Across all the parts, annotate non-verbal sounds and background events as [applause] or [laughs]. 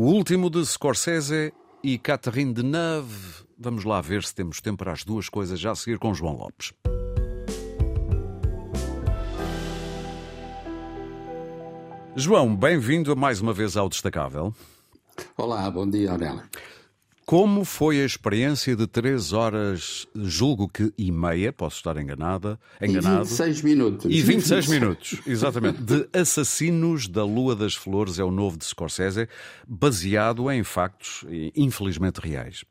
O último de Scorsese e Catherine Deneuve. Vamos lá ver se temos tempo para as duas coisas já a seguir com João Lopes. João, bem-vindo mais uma vez ao Destacável. Olá, bom dia, Aurélio. Como foi a experiência de três horas, julgo que e meia, posso estar enganada, enganado. E 26 minutos. E 26 [laughs] minutos, exatamente, de Assassinos da Lua das Flores, é o novo de Scorsese, baseado em factos infelizmente reais.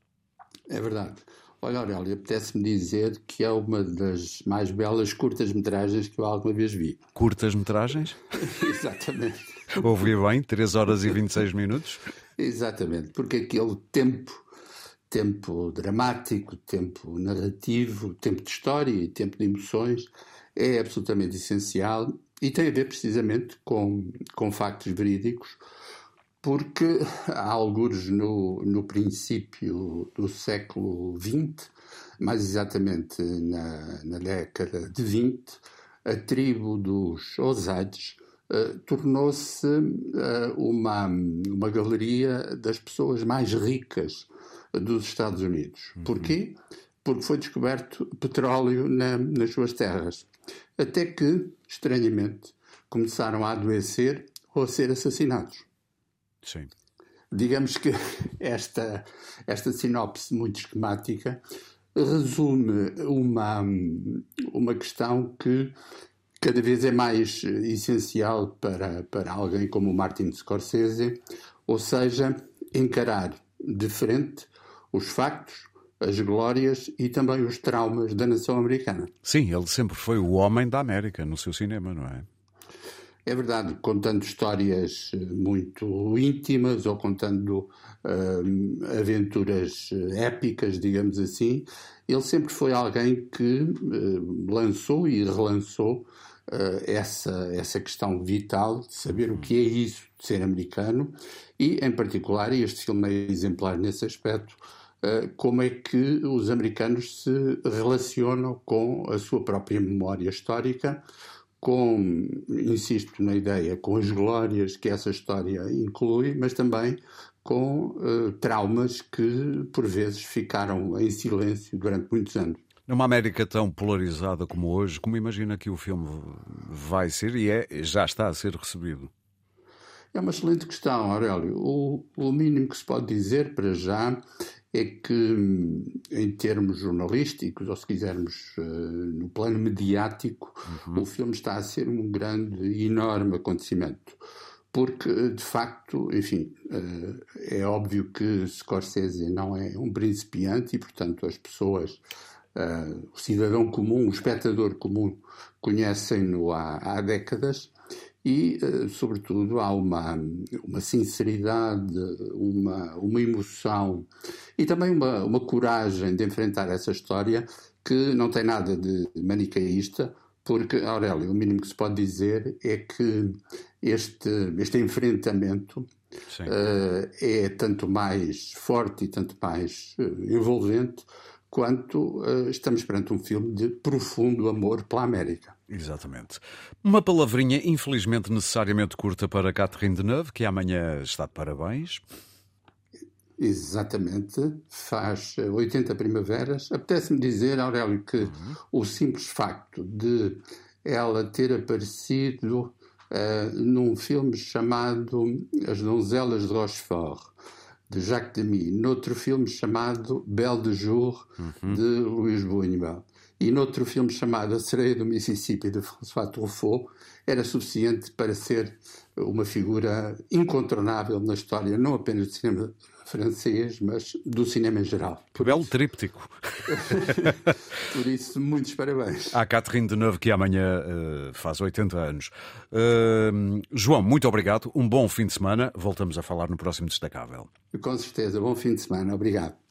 É verdade. Olha, Aurélio, apetece-me dizer que é uma das mais belas curtas-metragens que eu alguma vez vi. Curtas-metragens? [laughs] Exatamente. Ouvi bem, 3 horas e 26 minutos? Exatamente, porque aquele tempo tempo dramático, tempo narrativo, tempo de história e tempo de emoções é absolutamente essencial e tem a ver precisamente com, com factos verídicos, porque há alguns no, no princípio do século XX, mais exatamente na, na década de 20, a tribo dos Osades uh, tornou-se uh, uma, uma galeria das pessoas mais ricas dos Estados Unidos. Uhum. Porquê? Porque foi descoberto petróleo na, nas suas terras. Até que, estranhamente, começaram a adoecer ou a ser assassinados. Sim. Digamos que [laughs] esta, esta sinopse muito esquemática resume uma, uma questão que cada vez é mais essencial para, para alguém como o Martin Scorsese, ou seja, encarar de frente os factos, as glórias e também os traumas da nação americana. Sim, ele sempre foi o homem da América no seu cinema, não é? É verdade, contando histórias eh, muito íntimas ou contando uh, aventuras eh, épicas, digamos assim, ele sempre foi alguém que lançou e relançou essa, essa questão vital de saber o que é isso de ser americano e, em particular, este filme é exemplar nesse aspecto, como é que os americanos se relacionam com a sua própria memória histórica, com, insisto na ideia, com as glórias que essa história inclui, mas também com uh, traumas que, por vezes, ficaram em silêncio durante muitos anos. Numa América tão polarizada como hoje, como imagina que o filme vai ser e é, já está a ser recebido? É uma excelente questão, Aurélio. O, o mínimo que se pode dizer para já é que, em termos jornalísticos, ou se quisermos uh, no plano mediático, uhum. o filme está a ser um grande e enorme acontecimento. Porque, de facto, enfim, uh, é óbvio que Scorsese não é um principiante e, portanto, as pessoas uh, o cidadão comum, o espectador comum, conhecem-no há, há, décadas e, uh, sobretudo, há uma, uma sinceridade, uma, uma emoção e também uma, uma coragem de enfrentar essa história que não tem nada de manicaísta, porque, Aurélio, o mínimo que se pode dizer é que este, este enfrentamento uh, é tanto mais forte e tanto mais uh, envolvente quanto uh, estamos perante um filme de profundo amor pela América. Exatamente. Uma palavrinha infelizmente necessariamente curta para Catherine Deneuve, que amanhã está de parabéns. Exatamente, faz 80 primaveras. Apetece-me dizer, Aurélio, que uhum. o simples facto de ela ter aparecido uh, num filme chamado As Donzelas de Rochefort, de Jacques Demy, noutro filme chamado Belle de Jour, uhum. de Luís Buñuel, e noutro filme chamado A Sereia do Mississippi, de François Truffaut, era suficiente para ser uma figura incontornável na história, não apenas do cinema francês, mas do cinema em geral. Que belo tríptico. [laughs] Por isso, muitos parabéns. À Catherine Deneuve, que amanhã uh, faz 80 anos. Uh, João, muito obrigado. Um bom fim de semana. Voltamos a falar no próximo Destacável. Com certeza. Bom fim de semana. Obrigado.